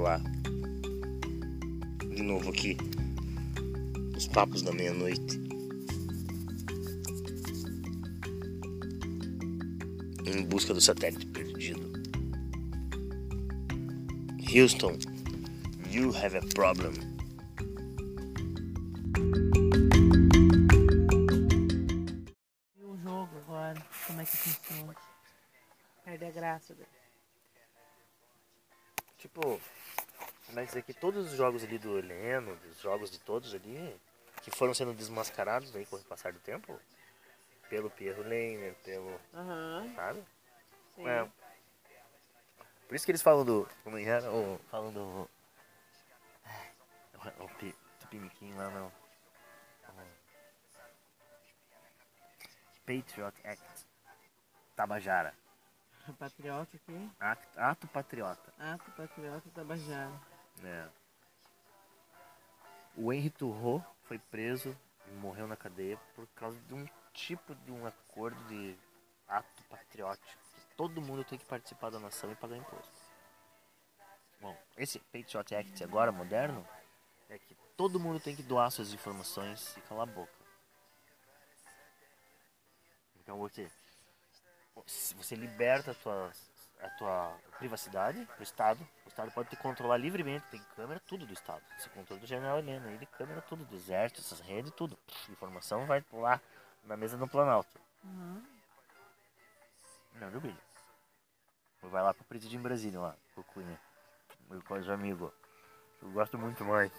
controlar. De novo aqui. Os papos da meia-noite. Em busca do satélite perdido. Houston, you have a problem. O jogo agora, como é que funciona? Perde a graça dele. Tipo, vai dizer que todos os jogos ali do Heleno, dos jogos de todos ali, que foram sendo desmascarados aí com o passar do tempo, pelo Pierro Leiner, pelo. Aham, Sabe? sim. É. Por isso que eles falam do. Como é que era? O, falam do. O, o Pi- Tupiniquim lá não. Patriot Act. Tabajara. Patriota aqui. Ato, ato patriota. Ato Patriota Tabajara. É. O Henry Turro foi preso e morreu na cadeia por causa de um tipo de um acordo de ato patriótico. Que todo mundo tem que participar da nação e pagar imposto. Bom, esse Patriot Act agora moderno é que todo mundo tem que doar suas informações e calar a boca. Então você, você liberta a tua, a tua privacidade pro Estado, Estado pode te controlar livremente, tem câmera, tudo do Estado. Esse controle do General Helena, ele câmera tudo, do exército, essas redes, tudo. Informação vai lá na mesa do Planalto. Uhum. Não duvide. Vai lá pro presídio em Brasília, lá, pro Cunha. Meu quase amigo. Eu gosto muito mais.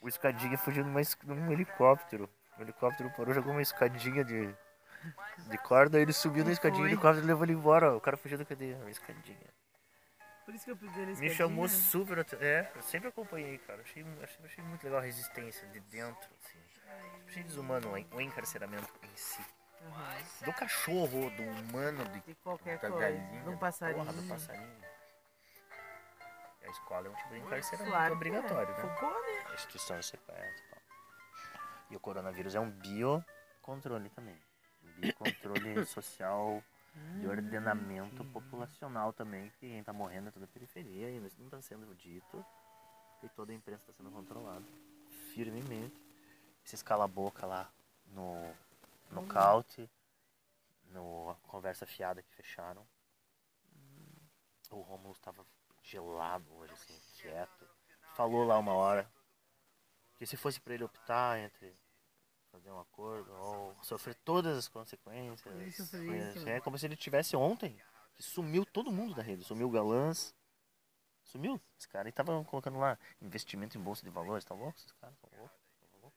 O escadinha fugiu numa, num helicóptero. O helicóptero parou, jogou uma escadinha de, de corda, ele subiu na escadinha, o helicóptero levou ele embora. O cara fugiu da cadeia, uma escadinha. Por isso que eu pedi ele Me chamou super. É, eu sempre acompanhei, cara. Achei, achei, achei muito legal a resistência de dentro, assim. Achei desumano o en- o encarceramento em si. Do cachorro, do humano, de, De qualquer da coisa. galinha, da passarinho. porra do passarinho. A escola é um tipo de encarceramento Claro que obrigatório, é. né? Né? A instituição é secreta e tal. E o coronavírus é um biocontrole também. Um biocontrole social de ordenamento populacional também, que quem tá morrendo é toda a periferia, e isso não está sendo dito, e toda a imprensa está sendo controlada firmemente. Esses cala-boca lá no nocaute, no conversa fiada que fecharam. O Romulo estava gelado hoje, assim, quieto. Falou lá uma hora que se fosse para ele optar entre fazer um acordo sofrer todas as consequências, é, é como se ele tivesse ontem, sumiu todo mundo da rede, sumiu o Galãs, sumiu esse cara, e tava colocando lá investimento em bolsa de valores, tá louco esses caras, louco, louco?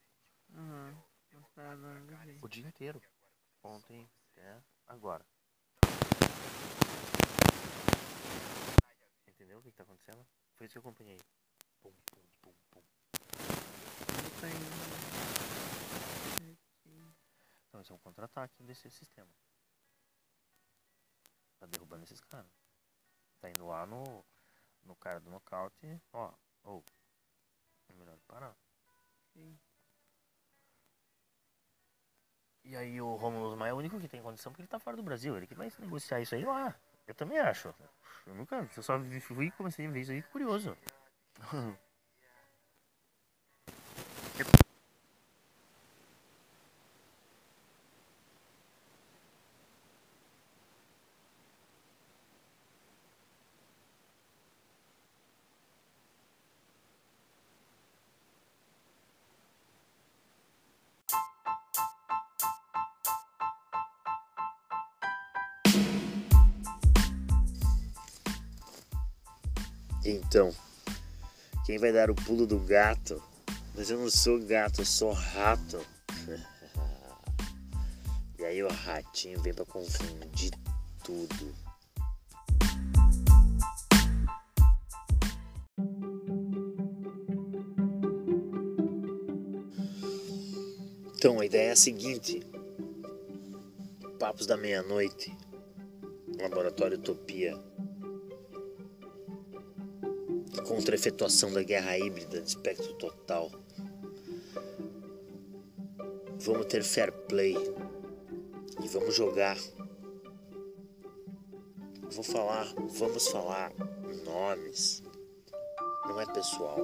Aham. Vamos parar agora, não sei. O dia inteiro, ontem até agora. Entendeu o que, que tá acontecendo? Foi isso que eu acompanhei. Pum, pum, pum, pum. Esse é um contra-ataque desse sistema. Tá derrubando esses caras. Tá indo lá no, no cara do nocaute, ó, ou é melhor parar. E aí o Romulo Maia é o único que tem condição porque ele tá fora do Brasil, ele que vai negociar isso aí lá. Eu também acho. Eu nunca, eu só fui e comecei a ver isso aí curioso. Então, quem vai dar o pulo do gato? Mas eu não sou gato, eu sou rato. e aí o ratinho vem pra confundir tudo. Então a ideia é a seguinte: Papos da Meia-Noite, Laboratório Utopia contra a efetuação da guerra híbrida de espectro total. Vamos ter fair play e vamos jogar. Vou falar, vamos falar nomes, não é pessoal.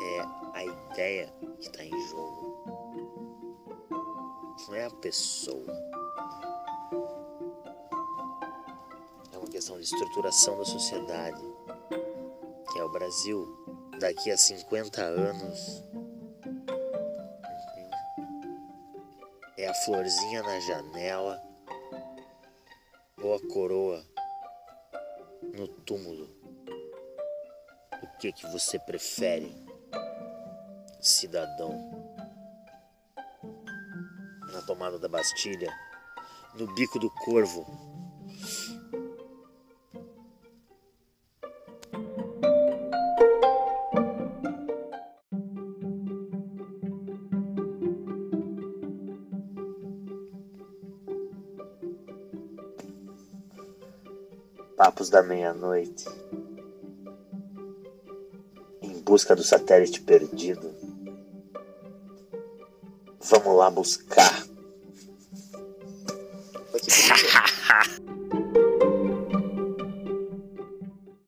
É a ideia que está em jogo. Não é a pessoa. É uma questão de estruturação da sociedade. É o Brasil daqui a 50 anos. É a florzinha na janela ou a coroa no túmulo? O que que você prefere, cidadão? Na tomada da Bastilha, no bico do corvo. Papos da meia-noite. Em busca do satélite perdido. Vamos lá buscar.